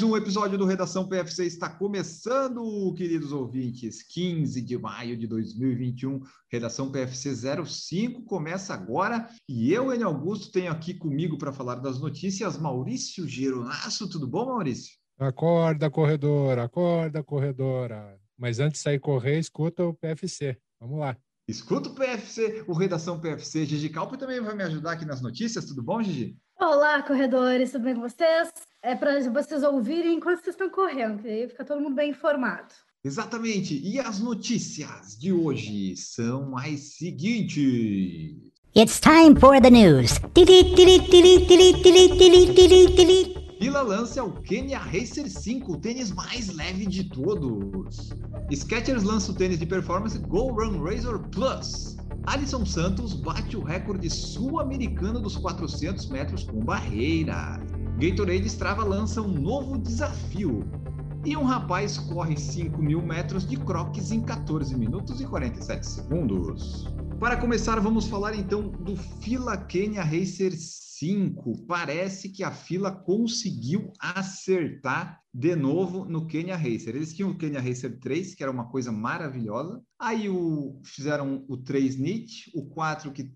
Mais um episódio do Redação PFC está começando, queridos ouvintes. 15 de maio de 2021, Redação PFC 05 começa agora e eu, Enio Augusto, tenho aqui comigo para falar das notícias Maurício Geronasso. Tudo bom, Maurício? Acorda, corredora, acorda, corredora. Mas antes de sair correr, escuta o PFC. Vamos lá. Escuta o PFC, o Redação PFC. Gigi Calpo também vai me ajudar aqui nas notícias. Tudo bom, Gigi? Olá, corredores, tudo bem com vocês? É para vocês ouvirem enquanto vocês estão correndo, que aí fica todo mundo bem informado. Exatamente. E as notícias de hoje são as seguintes. It's time for the news. Fila lança o Kenya Racer 5, o tênis mais leve de todos. Skechers lança o tênis de performance Go Run Razor Plus. Alisson Santos bate o recorde sul-americano dos 400 metros com barreira. Gatorade Strava lança um novo desafio. E um rapaz corre 5 mil metros de croques em 14 minutos e 47 segundos. Para começar, vamos falar então do Fila Kenya Racer 5. Parece que a fila conseguiu acertar de novo no Kenya Racer. Eles tinham o Kenya Racer 3, que era uma coisa maravilhosa. Aí o, fizeram o 3 NIT, o 4 que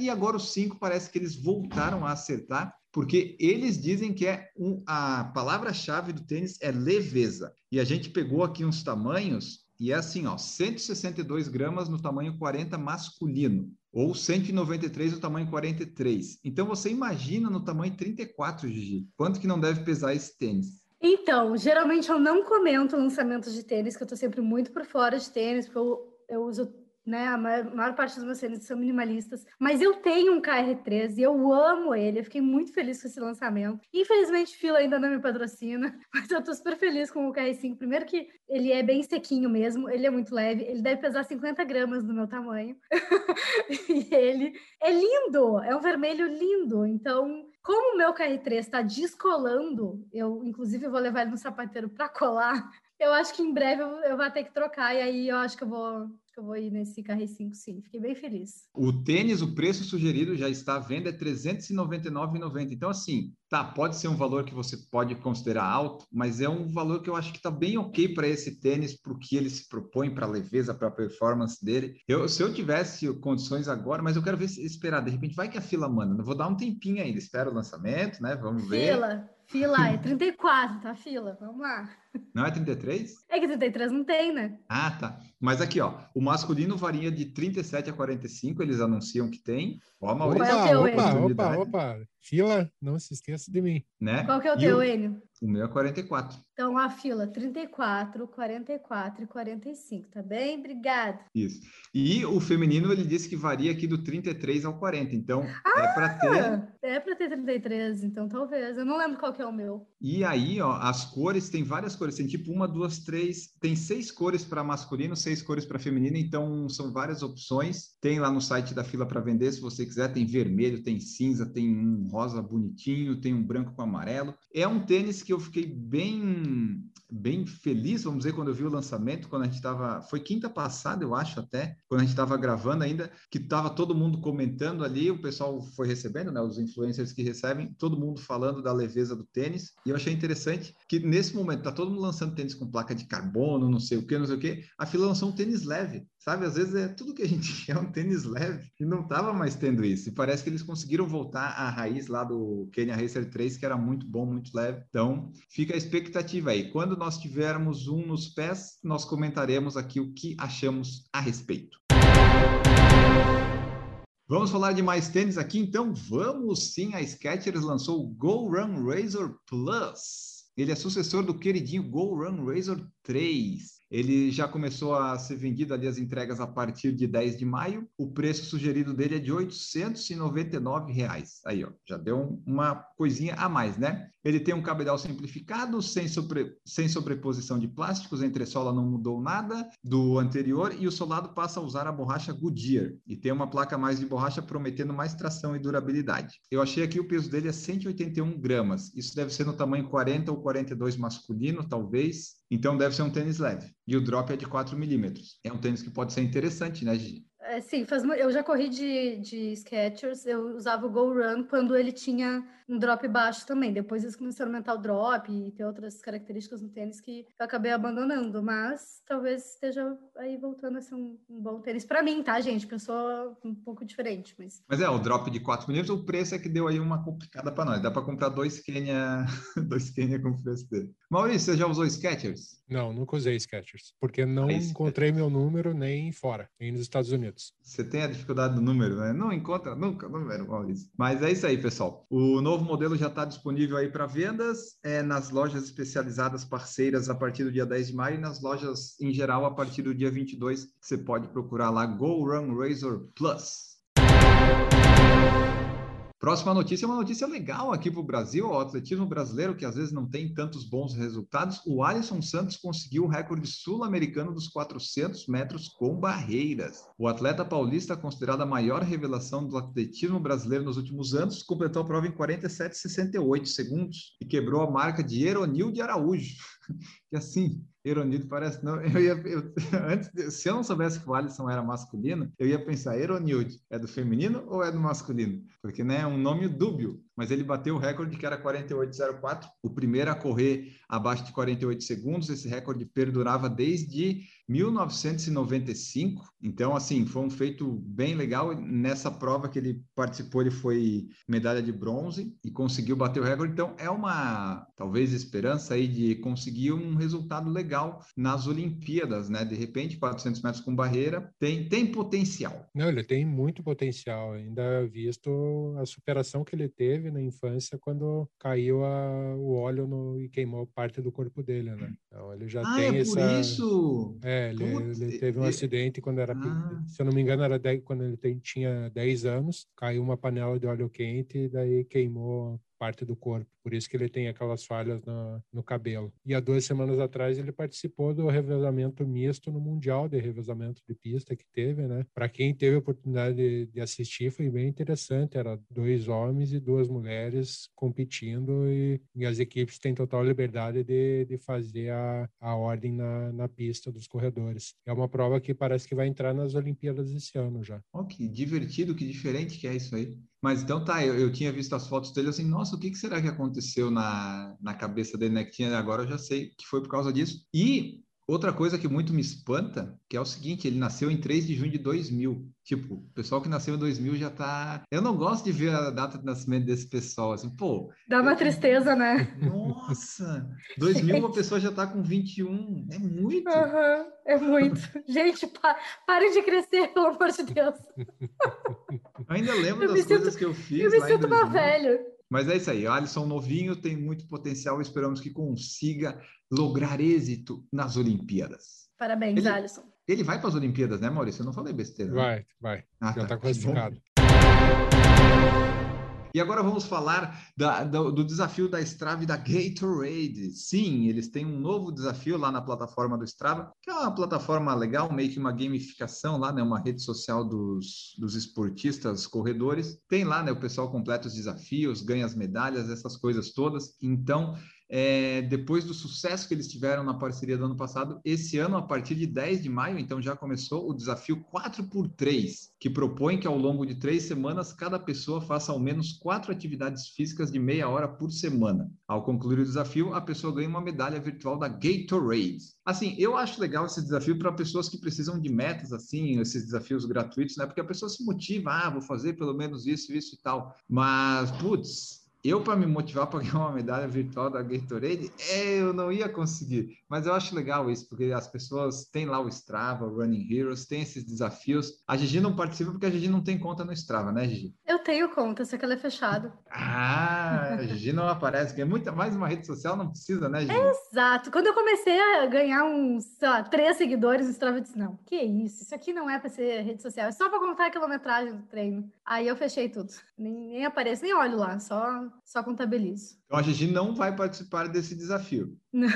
e agora o 5 parece que eles voltaram a acertar porque eles dizem que é um, a palavra-chave do tênis é leveza. E a gente pegou aqui uns tamanhos e é assim, ó, 162 gramas no tamanho 40 masculino ou 193 no tamanho 43. Então você imagina no tamanho 34, Gigi, quanto que não deve pesar esse tênis? Então, geralmente eu não comento lançamentos de tênis, que eu tô sempre muito por fora de tênis, porque eu, eu uso né? A maior, maior, parte dos meus tênis são minimalistas, mas eu tenho um KR3 e eu amo ele. Eu fiquei muito feliz com esse lançamento. Infelizmente, fila ainda não me patrocina, mas eu tô super feliz com o KR5. Primeiro que ele é bem sequinho mesmo, ele é muito leve, ele deve pesar 50 gramas do meu tamanho. e ele é lindo, é um vermelho lindo. Então, como o meu KR3 está descolando, eu inclusive vou levar ele no sapateiro para colar. Eu acho que em breve eu, eu vou ter que trocar, e aí eu acho que eu vou que eu vou ir nesse Carre 5 sim. Fiquei bem feliz. O tênis, o preço sugerido já está à venda, é R$ 399,90. Então, assim, tá, pode ser um valor que você pode considerar alto, mas é um valor que eu acho que está bem ok para esse tênis, para o que ele se propõe, para a leveza, para a performance dele. Eu, se eu tivesse condições agora, mas eu quero ver se esperar, de repente vai que a fila manda. Eu vou dar um tempinho ainda, espero o lançamento, né? Vamos ver. Fila, fila, é 34, tá? Fila, vamos lá. Não é 33? É que 33 não tem, né? Ah, tá. Mas aqui, ó, o masculino varia de 37 a 45, eles anunciam que tem. Ó, Maurício. Opa, é opa, opa, opa. Fila, não se esqueça de mim. Né? Qual que é o e teu, Enio? O meu é 44. Então, a fila 34, 44 e 45, tá bem? Obrigada. Isso. E o feminino, ele disse que varia aqui do 33 ao 40. Então, ah, é para ter. É para ter 33, então talvez. Eu não lembro qual que é o meu. E aí, ó, as cores, tem várias cores. Tem tipo uma, duas, três. Tem seis cores para masculino, seis cores para feminino. Então, são várias opções. Tem lá no site da fila para vender, se você quiser. Tem vermelho, tem cinza, tem um rosa bonitinho, tem um branco com amarelo. É um tênis que eu fiquei bem bem feliz, vamos dizer, quando eu vi o lançamento, quando a gente estava, foi quinta passada, eu acho até, quando a gente estava gravando ainda, que estava todo mundo comentando ali, o pessoal foi recebendo, né, os influencers que recebem, todo mundo falando da leveza do tênis, e eu achei interessante que nesse momento tá todo mundo lançando tênis com placa de carbono, não sei o que, não sei o que, a fila lançou um tênis leve, sabe? Às vezes é tudo que a gente quer, um tênis leve, e não estava mais tendo isso, e parece que eles conseguiram voltar à raiz lá do Kenya Racer 3, que era muito bom, muito leve, então fica a expectativa aí, quando nós tivermos um nos pés, nós comentaremos aqui o que achamos a respeito. Vamos falar de mais tênis aqui, então vamos sim. A Skechers lançou o Go Run Razor Plus. Ele é sucessor do queridinho Go Run Razor 3. Ele já começou a ser vendido ali as entregas a partir de 10 de maio. O preço sugerido dele é de 899 reais. Aí, ó, já deu uma coisinha a mais, né? Ele tem um cabedal simplificado, sem, sobre, sem sobreposição de plásticos, a entressola não mudou nada do anterior e o solado passa a usar a borracha Goodyear e tem uma placa mais de borracha prometendo mais tração e durabilidade. Eu achei aqui o peso dele é 181 gramas. Isso deve ser no tamanho 40 ou 42 masculino, talvez. Então deve ser um tênis leve. E o drop é de 4 milímetros. É um tênis que pode ser interessante, né, Gigi? É, sim, faz, eu já corri de, de Skechers, eu usava o Go Run quando ele tinha um drop baixo também. Depois eles começaram a aumentar o drop e ter outras características no tênis que eu acabei abandonando. Mas talvez esteja aí voltando a ser um, um bom tênis para mim, tá, gente? Porque eu sou um pouco diferente. Mas, mas é, o drop de 4 milímetros, o preço é que deu aí uma complicada para nós. Dá para comprar dois Kenya, dois Kenya com o preço dele. Maurício, você já usou Skechers? Não, nunca usei Skechers, porque não aí, encontrei meu número nem fora, nem nos Estados Unidos. Você tem a dificuldade do número, né? Não encontra nunca o número, Maurício. Mas é isso aí, pessoal. O novo modelo já está disponível aí para vendas é, nas lojas especializadas parceiras a partir do dia 10 de maio e nas lojas em geral a partir do dia 22. Você pode procurar lá Go Run Razor Plus. Próxima notícia é uma notícia legal aqui para o Brasil, o atletismo brasileiro, que às vezes não tem tantos bons resultados. O Alisson Santos conseguiu o recorde sul-americano dos 400 metros com barreiras. O atleta paulista, considerado a maior revelação do atletismo brasileiro nos últimos anos, completou a prova em 47,68 segundos e quebrou a marca de Eronil de Araújo. que assim, Eronildo parece não. Eu ia, eu, antes, de, se eu não soubesse que o Alisson era masculino, eu ia pensar Eronilde é do feminino ou é do masculino? Porque né, é um nome dúbio. Mas ele bateu o recorde que era 48,04, o primeiro a correr abaixo de 48 segundos. Esse recorde perdurava desde 1995. Então, assim, foi um feito bem legal. Nessa prova que ele participou, ele foi medalha de bronze e conseguiu bater o recorde. Então, é uma talvez esperança aí de conseguir um resultado legal nas Olimpíadas, né? De repente, 400 metros com barreira tem, tem potencial. Não, ele tem muito potencial, ainda visto a superação que ele teve na infância quando caiu a, o óleo no, e queimou parte do corpo dele, né? Então, ele já ah, tem é essa... por isso? É, ele, ele teve um acidente quando era, ah. se eu não me engano, era 10, quando ele tem, tinha 10 anos, caiu uma panela de óleo quente e daí queimou parte do corpo. Por isso que ele tem aquelas falhas no, no cabelo. E há duas semanas atrás ele participou do revezamento misto no Mundial de Revezamento de Pista que teve, né? Para quem teve a oportunidade de, de, assistir, foi bem interessante. Era dois homens e duas mulheres competindo e, e as equipes têm total liberdade de, de fazer a, a ordem na, na pista dos corredores. É uma prova que parece que vai entrar nas Olimpíadas esse ano já. Oh, que divertido, que diferente que é isso aí. Mas então tá, eu, eu tinha visto as fotos dele assim, nossa, o que, que será que aconteceu na, na cabeça dele, né? Que tinha, agora eu já sei que foi por causa disso. E outra coisa que muito me espanta, que é o seguinte, ele nasceu em 3 de junho de 2000. Tipo, o pessoal que nasceu em 2000 já tá... Eu não gosto de ver a data de nascimento desse pessoal, assim, pô... Dá uma eu... tristeza, né? Nossa! 2000 uma pessoa já tá com 21, é muito! Uhum, é muito. Gente, pa parem de crescer, pelo amor de Deus! Ainda lembro eu das coisas sinto, que eu fiz. Eu me sinto uma velha. Mas é isso aí, Alisson novinho tem muito potencial, esperamos que consiga lograr êxito nas Olimpíadas. Parabéns, ele, Alisson. Ele vai para as Olimpíadas, né, Maurício? Eu não falei besteira. Vai, né? vai. Ah, Já está tá classificado. E agora vamos falar da, do, do, desafio da Strava e da Gatorade. Sim, eles têm um novo desafio lá na plataforma do Strava, que é uma plataforma legal, meio que uma gamificação lá, né? Uma rede social dos, dos esportistas, corredores. Tem lá, né? O pessoal completa os desafios, ganha as medalhas, essas coisas todas. Então, é, depois do sucesso que eles tiveram na parceria do ano passado, esse ano, a partir de 10 de maio, então já começou o desafio 4x3, que propõe que ao longo de três semanas cada pessoa faça ao menos quatro atividades físicas de meia hora por semana. Ao concluir o desafio, a pessoa ganha uma medalha virtual da Gatorade. Assim, eu acho legal esse desafio para pessoas que precisam de metas, assim, esses desafios gratuitos, né? Porque a pessoa se motiva, ah, vou fazer pelo menos isso, isso e tal. Mas, putz, eu, para me motivar para ganhar uma medalha virtual da Gatorade, é, eu não ia conseguir. Mas eu acho legal isso, porque as pessoas têm lá o Strava, o Running Heroes, tem esses desafios. A Gigi não participa porque a Gigi não tem conta no Strava, né, Gigi? Eu tenho conta, só que ela é fechada. Ah, a Gigi não aparece, é muita mais uma rede social, não precisa, né, Gigi? Exato. Quando eu comecei a ganhar uns, sei lá, três seguidores no Strava, eu disse, não, que isso, isso aqui não é para ser rede social, é só para contar a quilometragem do treino. Aí eu fechei tudo. Nem, nem apareço, nem olho lá, só, só contabilizo. Então a Gigi não vai participar desse desafio. Não.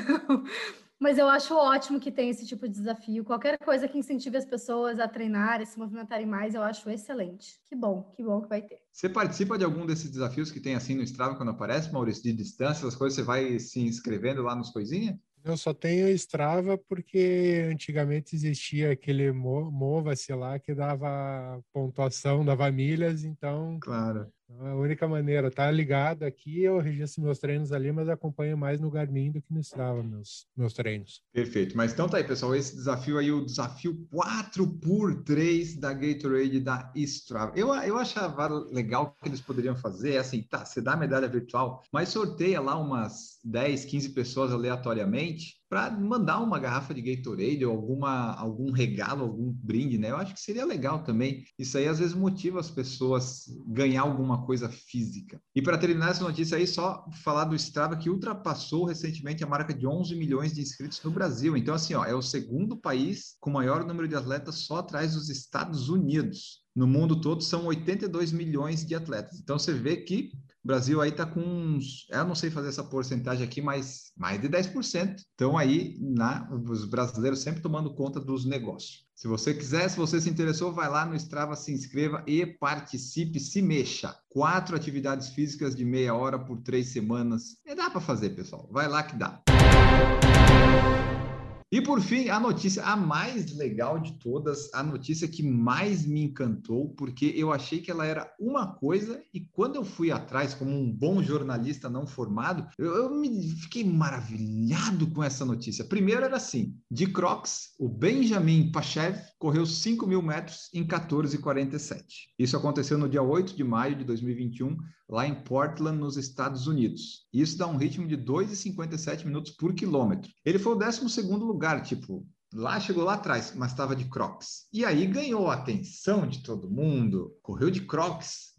Mas eu acho ótimo que tem esse tipo de desafio. Qualquer coisa que incentive as pessoas a treinarem, se movimentarem mais, eu acho excelente. Que bom, que bom que vai ter. Você participa de algum desses desafios que tem assim no Strava quando aparece, Maurício, de distância, as coisas, você vai se inscrevendo lá nos coisinhas? Eu só tenho Strava porque antigamente existia aquele Mova-se lá que dava pontuação, dava milhas, então. Claro. A única maneira, tá ligado aqui, eu registro meus treinos ali, mas acompanho mais no Garmin do que no Strava meus, meus treinos. Perfeito. Mas então tá aí, pessoal, esse desafio aí, o desafio 4x3 da Gatorade da Strava. Eu, eu achava legal que eles poderiam fazer, é assim, tá, você dá a medalha virtual, mas sorteia lá umas 10, 15 pessoas aleatoriamente para mandar uma garrafa de Gatorade ou alguma, algum regalo, algum brinde, né? Eu acho que seria legal também. Isso aí às vezes motiva as pessoas ganhar alguma coisa física. E para terminar essa notícia aí, só falar do Strava que ultrapassou recentemente a marca de 11 milhões de inscritos no Brasil. Então, assim, ó, é o segundo país com maior número de atletas só atrás dos Estados Unidos. No mundo todo são 82 milhões de atletas. Então você vê que o Brasil aí está com uns, eu não sei fazer essa porcentagem aqui, mas mais de 10%. Então aí, na, os brasileiros sempre tomando conta dos negócios. Se você quiser, se você se interessou, vai lá no Strava, se inscreva e participe, se mexa. Quatro atividades físicas de meia hora por três semanas. E dá para fazer, pessoal. Vai lá que dá. E por fim, a notícia a mais legal de todas, a notícia que mais me encantou, porque eu achei que ela era uma coisa e quando eu fui atrás, como um bom jornalista não formado, eu, eu me fiquei maravilhado com essa notícia. Primeiro era assim: de Crocs, o Benjamin Pachev correu 5 mil metros em 14,47. Isso aconteceu no dia 8 de maio de 2021, lá em Portland, nos Estados Unidos. Isso dá um ritmo de 2,57 minutos por quilômetro. Ele foi o 12 lugar, tipo, lá chegou lá atrás, mas estava de Crocs. E aí ganhou a atenção de todo mundo, correu de Crocs.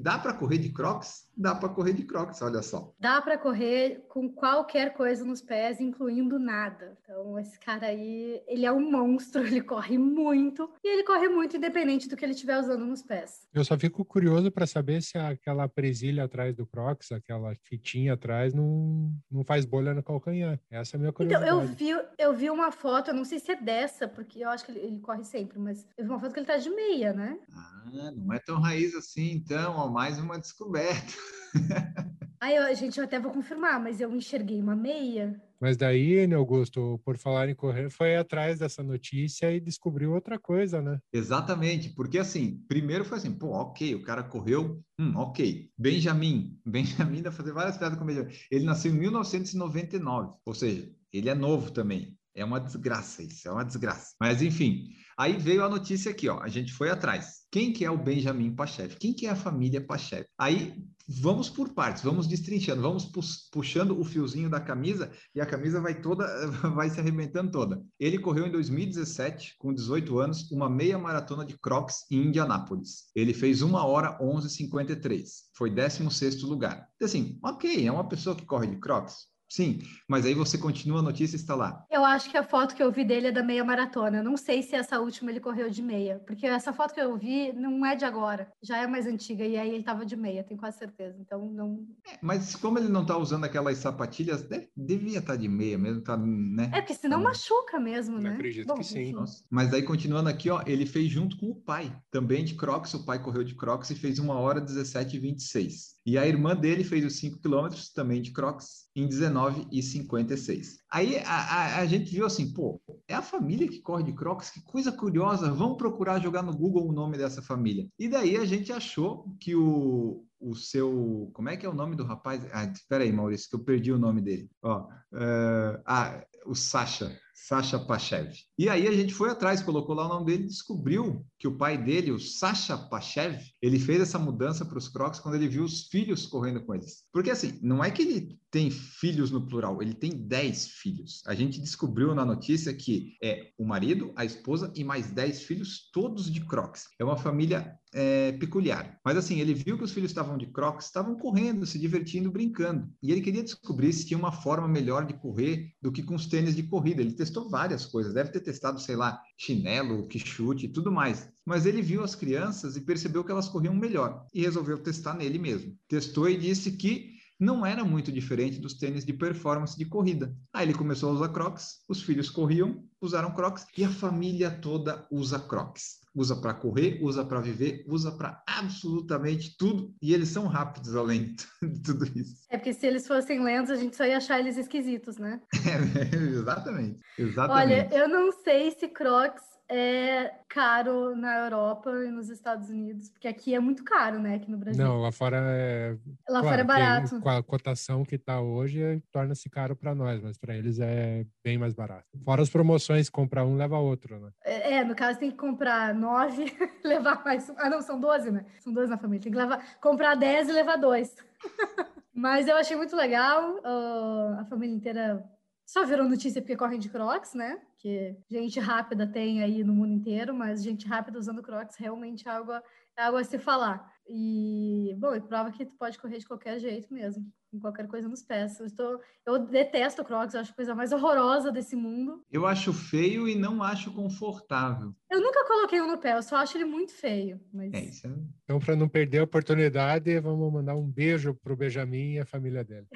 Dá para correr de Crocs? Dá para correr de Crocs, olha só. Dá para correr com qualquer coisa nos pés, incluindo nada. Então, esse cara aí, ele é um monstro, ele corre muito e ele corre muito independente do que ele estiver usando nos pés. Eu só fico curioso para saber se aquela presilha atrás do Crocs, aquela fitinha atrás, não, não faz bolha no calcanhar. Essa é a minha curiosidade. Então, eu vi, eu vi uma foto, eu não sei se é dessa, porque eu acho que ele, ele corre sempre, mas eu vi uma foto que ele tá de meia, né? Ah, não é tão raiz assim, então, ó, mais uma descoberta. Aí, a gente, eu até vou confirmar, mas eu enxerguei uma meia. Mas daí, né, Augusto, por falar em correr, foi atrás dessa notícia e descobriu outra coisa, né? Exatamente, porque assim, primeiro foi assim, pô, ok, o cara correu, hum, ok. Benjamin, Benjamin dá fazer várias piadas com Benjamin. Ele nasceu em 1999, ou seja, ele é novo também. É uma desgraça isso, é uma desgraça. Mas enfim, aí veio a notícia aqui, ó. A gente foi atrás. Quem que é o Benjamin Pachev? Quem que é a família Pachev? Aí vamos por partes, vamos destrinchando, vamos puxando o fiozinho da camisa e a camisa vai toda, vai se arrebentando toda. Ele correu em 2017, com 18 anos, uma meia maratona de Crocs em Indianápolis. Ele fez uma hora 11:53, foi 16 lugar. Assim, ok, é uma pessoa que corre de Crocs, Sim, mas aí você continua a notícia e está lá. Eu acho que a foto que eu vi dele é da meia maratona. Eu não sei se essa última ele correu de meia, porque essa foto que eu vi não é de agora, já é mais antiga, e aí ele estava de meia, tenho quase certeza. Então não. É, mas como ele não está usando aquelas sapatilhas, deve, devia estar tá de meia mesmo, tá, né? É, porque senão tá... machuca mesmo, né? Eu acredito Bom, que sim. Nossa. Mas aí continuando aqui, ó, ele fez junto com o pai, também de Crocs. O pai correu de Crocs e fez uma hora 17 e 26. E a irmã dele fez os 5 quilômetros, também de Crocs, em 19 e 56. Aí a, a, a, gente viu assim, pô, é a família que corre de Crocs, que coisa curiosa, vamos procurar jogar no Google o nome dessa família. E daí a gente achou que o, o seu. Como é que é o nome do rapaz? Ah, espera aí, Maurício, que eu perdi o nome dele. Ó, uh, ah, o Sasha. Sasha Pachev. E aí a gente foi atrás, colocou lá o nome dele, descobriu que o pai dele, o Sasha Pachev, ele fez essa mudança para os Crocs quando ele viu os filhos correndo com eles. Porque assim, não é que ele tem filhos no plural, ele tem 10 filhos. A gente descobriu na notícia que é o marido, a esposa e mais 10 filhos, todos de Crocs. É uma família é, peculiar. Mas assim, ele viu que os filhos estavam de Crocs, estavam correndo, se divertindo, brincando. E ele queria descobrir se tinha uma forma melhor de correr do que com os tênis de corrida. Ele testou várias coisas, deve ter testado, sei lá, chinelo, que chute e tudo mais. Mas ele viu as crianças e percebeu que elas corriam melhor e resolveu testar nele mesmo. Testou e disse que não era muito diferente dos tênis de performance de corrida. Aí ele começou a usar Crocs, os filhos corriam, usaram Crocs e a família toda usa Crocs. Usa para correr, usa para viver, usa para absolutamente tudo e eles são rápidos além de tudo isso. É porque se eles fossem lentos, a gente só ia achar eles esquisitos, né? É, exatamente, exatamente. Olha, eu não sei se Crocs é caro na Europa e nos Estados Unidos, porque aqui é muito caro, né? Aqui no Brasil. Não, lá fora é. Lá claro, fora é barato. Com a cotação que está hoje, torna-se caro para nós, mas para eles é bem mais barato. Fora as promoções, comprar um leva outro, né? É, é no caso tem que comprar nove, levar mais. Ah, não, são doze, né? São doze na família. Tem que levar, comprar dez e levar dois. mas eu achei muito legal. Uh, a família inteira só virou notícia porque correm de Crocs, né? Que gente rápida tem aí no mundo inteiro, mas gente rápida usando Crocs realmente é algo, a, é algo a se falar. E, bom, e prova que tu pode correr de qualquer jeito mesmo, com qualquer coisa nos pés. Eu, estou, eu detesto Crocs, eu acho a coisa mais horrorosa desse mundo. Eu acho feio e não acho confortável. Eu nunca coloquei um no pé, eu só acho ele muito feio. Mas... É, isso é... Então, para não perder a oportunidade, vamos mandar um beijo pro Benjamin e a família dele.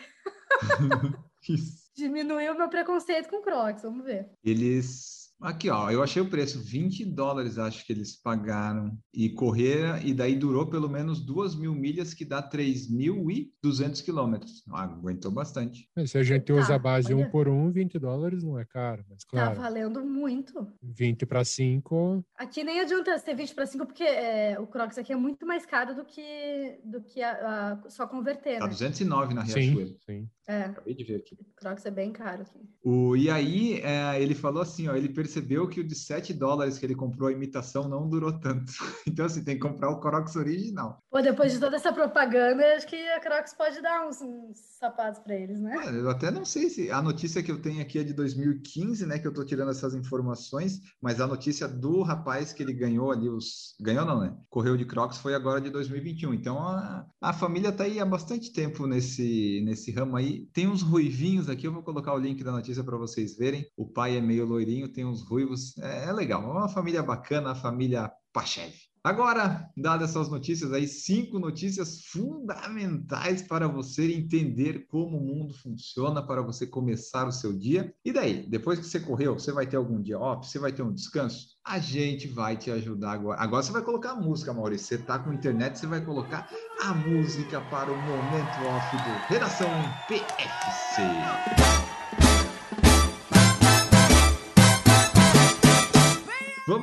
isso diminuiu meu preconceito com Crocs, vamos ver. Eles Aqui, ó, eu achei o preço, 20 dólares acho que eles pagaram. E correr, e daí durou pelo menos duas mil milhas, que dá 3.200 quilômetros. Ah, aguentou bastante. se a gente usa a base olha. um por um, 20 dólares não é caro, mas tá claro. Tá valendo muito. 20 para 5. Aqui nem adianta ser 20 para 5, porque é, o Crocs aqui é muito mais caro do que, do que a, a só converter. Tá né? 209 na Riachuelo. Sim, sim. É. Acabei de ver aqui. O Crocs é bem caro aqui. O, e aí, é, ele falou assim, ó, ele percebeu que o de 7 dólares que ele comprou a imitação não durou tanto. Então, assim, tem que comprar o Crocs original. Pô, depois de toda essa propaganda, acho que a Crocs pode dar uns, uns sapatos para eles, né? Eu até não sei se a notícia que eu tenho aqui é de 2015, né? Que eu tô tirando essas informações, mas a notícia do rapaz que ele ganhou ali os. Ganhou, não, né? Correu de Crocs foi agora de 2021. Então a, a família tá aí há bastante tempo nesse, nesse ramo aí. Tem uns ruivinhos aqui, eu vou colocar o link da notícia para vocês verem. O pai é meio loirinho, tem uns ruivos. É, é legal, é uma família bacana, a família Pachev. Agora, dadas essas notícias aí, cinco notícias fundamentais para você entender como o mundo funciona, para você começar o seu dia. E daí, depois que você correu, você vai ter algum dia off? Você vai ter um descanso? A gente vai te ajudar agora. Agora você vai colocar a música, Maurício. Você está com internet, você vai colocar a música para o momento off do Redação PFC.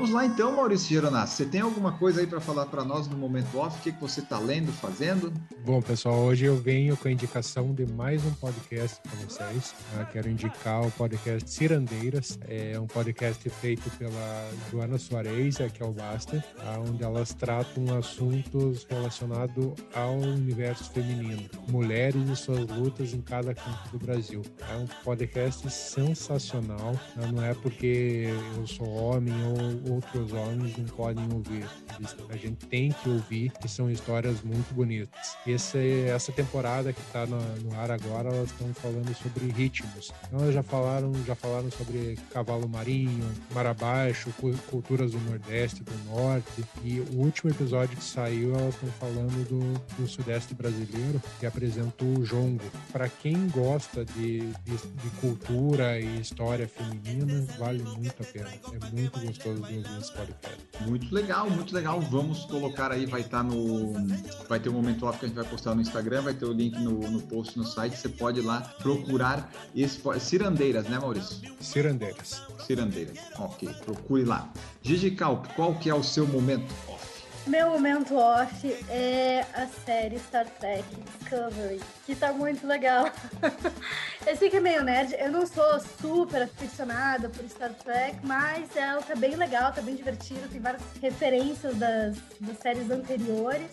Vamos lá então, Maurício Geronasso. Você tem alguma coisa aí para falar para nós no momento off? O que, que você está lendo, fazendo? Bom, pessoal, hoje eu venho com a indicação de mais um podcast para vocês. Eu quero indicar o podcast Cirandeiras. É um podcast feito pela Joana Soares, aqui ao Basta, onde elas tratam assuntos relacionados ao universo feminino, mulheres e suas lutas em cada canto do Brasil. É um podcast sensacional. Não é porque eu sou homem ou outros homens não podem ouvir. A gente tem que ouvir, que são histórias muito bonitas. Esse, essa temporada que está no, no, ar agora, elas estão falando sobre ritmos. Então, elas já falaram, já falaram sobre cavalo marinho, mar abaixo, culturas do Nordeste, do Norte. E o último episódio que saiu, elas estão falando do, do Sudeste brasileiro, que apresentou o jongo. Para quem gosta de, de, de cultura e história feminina, vale muito a pena. É muito gostoso muito legal, muito legal. Vamos colocar aí, vai estar tá no. Vai ter um momento off que a gente vai postar no Instagram, vai ter o link no, no post no site. Você pode ir lá procurar esse. Cirandeiras, né, Maurício? Cirandeiras. Cirandeiras. Ok, procure lá. Gigi Calp, qual que é o seu momento off? Meu momento off é a série Star Trek Discovery, que tá muito legal. Eu sei que é meio nerd, eu não sou super aficionada por Star Trek, mas ela tá bem legal, tá bem divertida, tem várias referências das, das séries anteriores.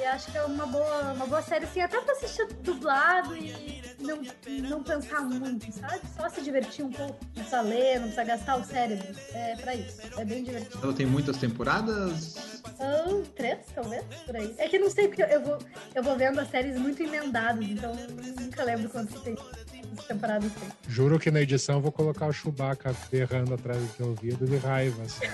E acho que é uma boa, uma boa série, assim, até pra assistir dublado e não, não pensar muito, sabe? Só se divertir um pouco, não precisa ler, não precisa gastar o cérebro. É pra isso, é bem divertido. Ela tem muitas temporadas? São três, talvez, por aí. É que não sei, porque eu vou, eu vou vendo as séries muito emendadas, então nunca lembro quantas tem temporadas tem. Juro que na edição eu vou colocar o Chewbacca berrando atrás do ouvido de raiva, assim.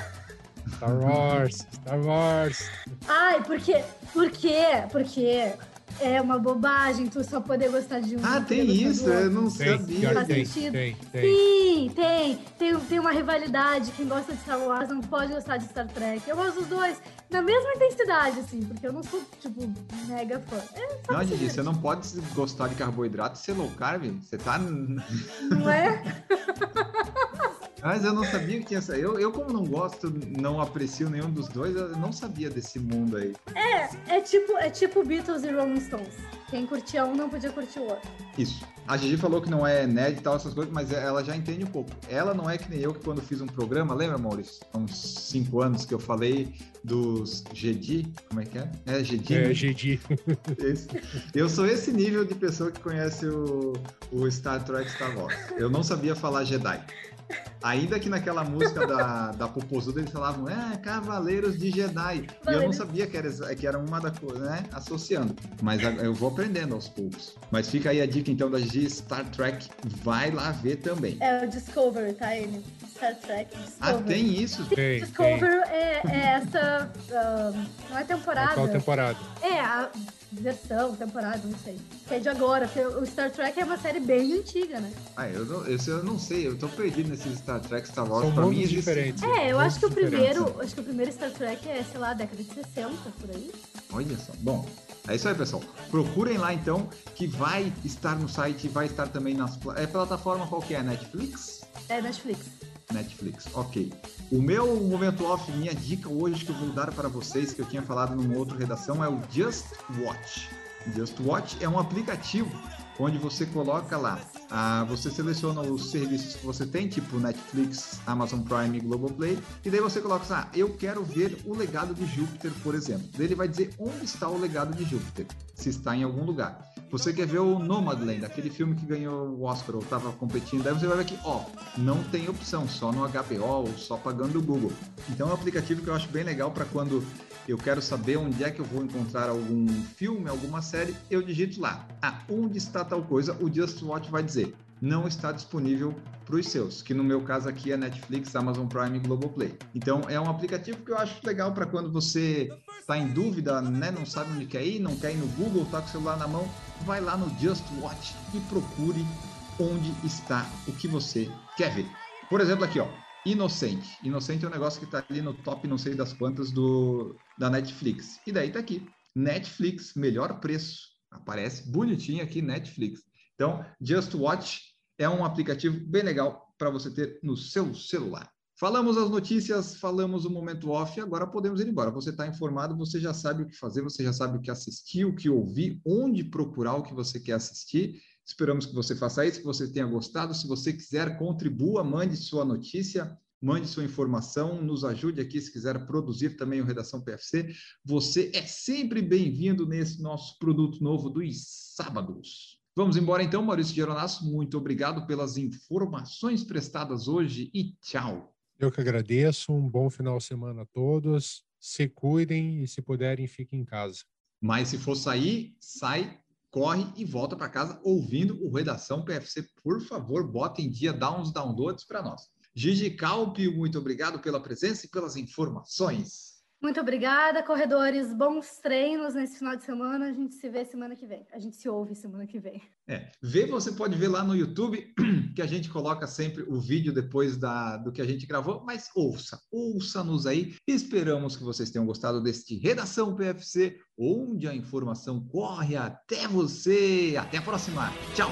Star Wars, Star Wars. Ai, por quê? Por quê? Porque é uma bobagem tu só poder gostar de um. Ah, tem isso, eu não Tem, sabia. Faz tem, sentido. tem, tem. Sim, tem, tem. Tem uma rivalidade. Quem gosta de Star Wars não pode gostar de Star Trek. Eu gosto dos dois na mesma intensidade, assim, porque eu não sou, tipo, mega fã. É só Não, divertir, você não pode gostar de carboidrato e ser low carb. Você tá. Não é? Mas eu não sabia que tinha essa. Eu, eu, como não gosto, não aprecio nenhum dos dois, eu não sabia desse mundo aí. É tipo, é tipo Beatles e Rolling Stones. Quem curtia um não podia curtir o outro. Isso. A Gigi falou que não é nerd e tal, essas coisas, mas ela já entende um pouco. Ela não é que nem eu, que quando fiz um programa, lembra, Maurício? Há uns cinco anos que eu falei dos Jedi, como é que é? É, Jedi, É? GD. Eu sou esse nível de pessoa que conhece o, o Star Trek Star Wars. Eu não sabia falar Jedi. Ainda que naquela música da, da Popozuda eles falavam, é, Cavaleiros de Jedi. E eu não sabia que era, que era uma da coisa, né? Associando. Mas eu vou aprendendo aos poucos. Mas fica aí a dica então da Gigi Star Trek. Vai lá ver também. É o Discovery, tá, ele? Star Trek Discovery. Ah, tem isso? Tem, tem. Discovery é, é essa. ah, não é temporada. Qual temporada? É, a versão, temporada, não sei. Que é de agora, porque o Star Trek é uma série bem antiga, né? Ah, eu não, esse eu não sei. Eu tô perdido nesses Star Trek Star Wars. São pra mim existe- diferentes. É, eu mundos acho que o primeiro. Acho que o primeiro Star Trek é, sei lá, década de 60, por aí. Olha só. Bom, é isso aí, pessoal. Procurem lá então, que vai estar no site, vai estar também nas é plataforma qual que é? Netflix? É Netflix. Netflix, ok. O meu momento off, minha dica hoje que eu vou dar para vocês, que eu tinha falado numa outra redação, é o Just Watch. Just Watch é um aplicativo onde você coloca lá, ah, você seleciona os serviços que você tem, tipo Netflix, Amazon Prime Globoplay, e daí você coloca assim, ah, eu quero ver o legado de Júpiter, por exemplo. Daí ele vai dizer onde está o legado de Júpiter, se está em algum lugar. Você quer ver o Nomadland, aquele filme que ganhou o Oscar ou estava competindo, daí você vai ver aqui, ó, não tem opção, só no HBO ou só pagando o Google. Então é um aplicativo que eu acho bem legal para quando eu quero saber onde é que eu vou encontrar algum filme, alguma série, eu digito lá. Ah, onde está tal coisa? O Just Watch vai dizer. Não está disponível para os seus, que no meu caso aqui é Netflix, Amazon Prime e Globoplay. Então é um aplicativo que eu acho legal para quando você está em dúvida, né, não sabe onde quer ir, não quer ir no Google, tá com o celular na mão, vai lá no Just Watch e procure onde está o que você quer ver. Por exemplo, aqui, ó, Inocente. Inocente é um negócio que está ali no top não sei das quantas do, da Netflix. E daí tá aqui. Netflix, melhor preço. Aparece bonitinho aqui, Netflix. Então, Just Watch é um aplicativo bem legal para você ter no seu celular. Falamos as notícias, falamos o momento off, agora podemos ir embora. Você está informado, você já sabe o que fazer, você já sabe o que assistir, o que ouvir, onde procurar o que você quer assistir. Esperamos que você faça isso, que você tenha gostado. Se você quiser, contribua, mande sua notícia, mande sua informação, nos ajude aqui se quiser produzir também o Redação PFC. Você é sempre bem-vindo nesse nosso produto novo dos sábados. Vamos embora então, Maurício Geronasso. Muito obrigado pelas informações prestadas hoje e tchau. Eu que agradeço. Um bom final de semana a todos. Se cuidem e, se puderem, fiquem em casa. Mas se for sair, sai, corre e volta para casa ouvindo o Redação PFC. Por favor, bota em dia, dá uns downloads para nós. Gigi Calpi, muito obrigado pela presença e pelas informações. Muito obrigada, corredores. Bons treinos nesse final de semana. A gente se vê semana que vem. A gente se ouve semana que vem. É, ver você pode ver lá no YouTube, que a gente coloca sempre o vídeo depois da, do que a gente gravou, mas ouça, ouça-nos aí. Esperamos que vocês tenham gostado deste Redação PFC, onde a informação corre até você. Até a próxima. Tchau.